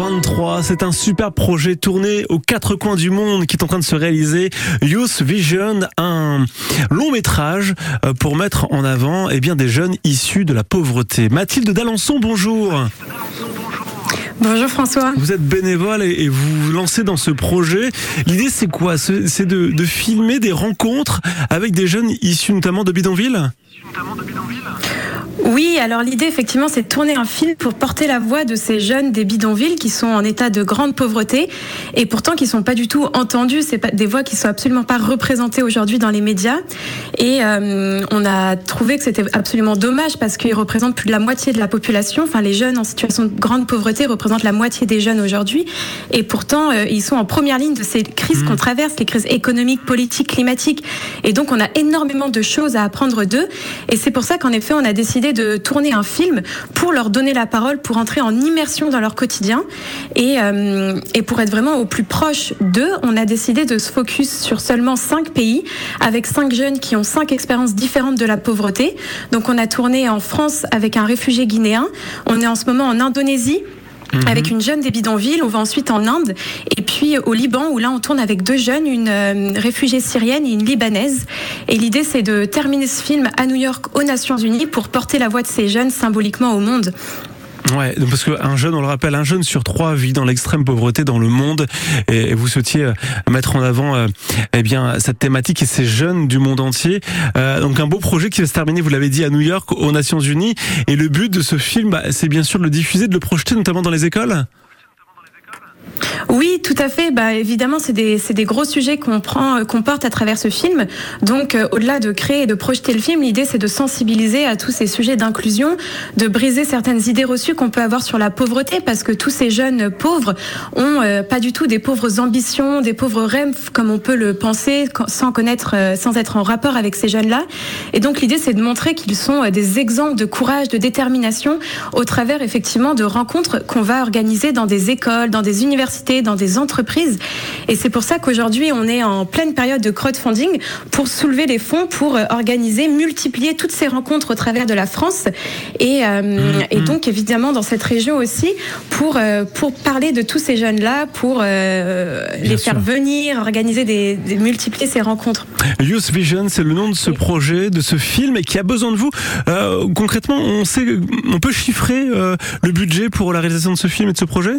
7h23, c'est un super projet tourné aux quatre coins du monde qui est en train de se réaliser. Youth Vision, un long métrage euh, pour mettre en avant eh bien, des jeunes issus de la pauvreté. Mathilde d'Alençon, bonjour. Bonjour François. Vous êtes bénévole et vous vous lancez dans ce projet. L'idée c'est quoi? C'est de, de filmer des rencontres avec des jeunes issus notamment de bidonville? Oui, alors l'idée effectivement c'est de tourner un film pour porter la voix de ces jeunes des bidonvilles qui sont en état de grande pauvreté et pourtant qui sont pas du tout entendus, c'est pas des voix qui sont absolument pas représentées aujourd'hui dans les médias. Et euh, on a trouvé que c'était absolument dommage parce qu'ils représentent plus de la moitié de la population, enfin les jeunes en situation de grande pauvreté représentent la moitié des jeunes aujourd'hui. Et pourtant euh, ils sont en première ligne de ces crises mmh. qu'on traverse, les crises économiques, politiques, climatiques. Et donc on a énormément de choses à apprendre d'eux. Et c'est pour ça qu'en effet on a décidé de tourner un film pour leur donner la parole, pour entrer en immersion dans leur quotidien et, euh, et pour être vraiment au plus proche d'eux. On a décidé de se focus sur seulement cinq pays avec cinq jeunes qui ont cinq expériences différentes de la pauvreté. Donc on a tourné en France avec un réfugié guinéen. On est en ce moment en Indonésie Mhm. avec une jeune des bidonvilles. On va ensuite en Inde et puis au Liban où là on tourne avec deux jeunes, une euh, réfugiée syrienne et une libanaise. Et l'idée c'est de terminer ce film à New York aux Nations Unies pour porter la voix de ces jeunes symboliquement au monde. Ouais, parce qu'un jeune, on le rappelle, un jeune sur trois vit dans l'extrême pauvreté dans le monde. Et vous souhaitiez euh, mettre en avant, euh, eh bien, cette thématique et ces jeunes du monde entier. Donc un beau projet qui va se terminer, vous l'avez dit, à New York, aux Nations Unies. Et le but de ce film, bah, c'est bien sûr de le diffuser, de le projeter, notamment dans les écoles? Oui, tout à fait. Bah, évidemment, c'est des, des, gros sujets qu'on prend, euh, qu'on porte à travers ce film. Donc, euh, au-delà de créer et de projeter le film, l'idée, c'est de sensibiliser à tous ces sujets d'inclusion, de briser certaines idées reçues qu'on peut avoir sur la pauvreté, parce que tous ces jeunes pauvres ont euh, pas du tout des pauvres ambitions, des pauvres rêves, comme on peut le penser, sans connaître, sans être en rapport avec ces jeunes-là. Et donc, l'idée, c'est de montrer qu'ils sont des exemples de courage, de détermination, au travers, effectivement, de rencontres qu'on va organiser dans des écoles, dans des universités dans des entreprises. Et c'est pour ça qu'aujourd'hui, on est en pleine période de crowdfunding pour soulever les fonds, pour euh, organiser, multiplier toutes ces rencontres au travers de la France. Et, euh, mmh, et mmh. donc, évidemment, dans cette région aussi, pour, euh, pour parler de tous ces jeunes-là, pour les faire venir, organiser des, multiplier ces rencontres. Youth Vision, c'est le nom de ce projet, de ce film, et qui a besoin de vous. concrètement, on sait, on peut chiffrer le budget pour la réalisation de ce film et de ce projet?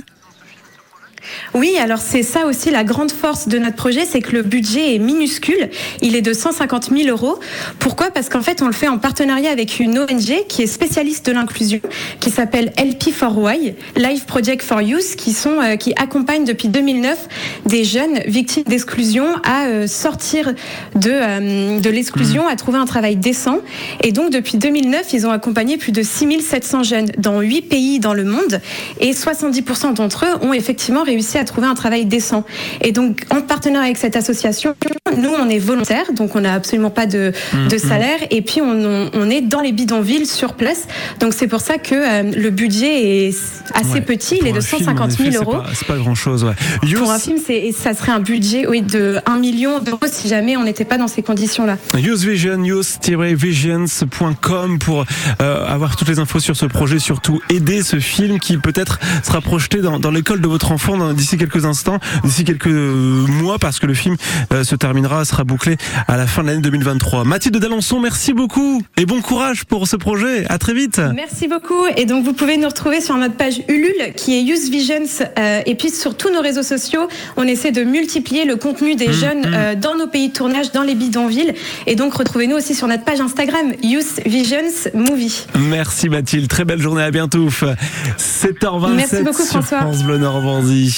Oui, alors c'est ça aussi la grande force de notre projet, c'est que le budget est minuscule. Il est de 150 000 euros. Pourquoi? Parce qu'en fait, on le fait en partenariat avec une ONG qui est spécialiste de l'inclusion, qui s'appelle LP4Y, Life Project for Youth, qui sont euh, qui accompagnent depuis 2009 des jeunes victimes d'exclusion à euh, sortir de euh, de l'exclusion, à trouver un travail décent. Et donc depuis 2009, ils ont accompagné plus de 6700 jeunes dans 8 pays dans le monde, et 70% d'entre eux ont effectivement réussi à trouver un travail décent. Et donc, en partenariat avec cette association, nous, on est volontaire, donc on n'a absolument pas de, mm, de mm. salaire, et puis on, on, est dans les bidonvilles sur place. Donc c'est pour ça que euh, le budget est assez petit, il est de 150 000 euros. C'est pas, grand chose. Ouais. Pour un film, ça serait un budget oui, de 1 million d'euros si jamais on n'était pas dans ces conditions-là. Youth Vision, youth-visions.com pour euh, avoir toutes les infos sur ce projet, surtout aider ce film qui peut-être sera projeté dans, dans l'école de votre enfant d'ici quelques instants, d'ici quelques euh, mois, parce que le film euh, se terminera, sera bouclé à la fin de l'année 2023. Mathilde Dalençon, merci beaucoup et bon courage pour ce projet. À très vite. Merci beaucoup. Et donc vous pouvez nous retrouver sur notre page Ulule qui est Youth Visions euh, et puis sur tous nos réseaux sociaux, on essaie de multiplier le contenu des mmh, jeunes mmh. dans nos pays de tournage, dans les bidonvilles. Et donc retrouvez-nous aussi sur notre page Instagram Youth Visions Movie. Merci Mathilde, très belle journée, à bientôt. 7h27 Merci beaucoup, François. France Bleu Normandie.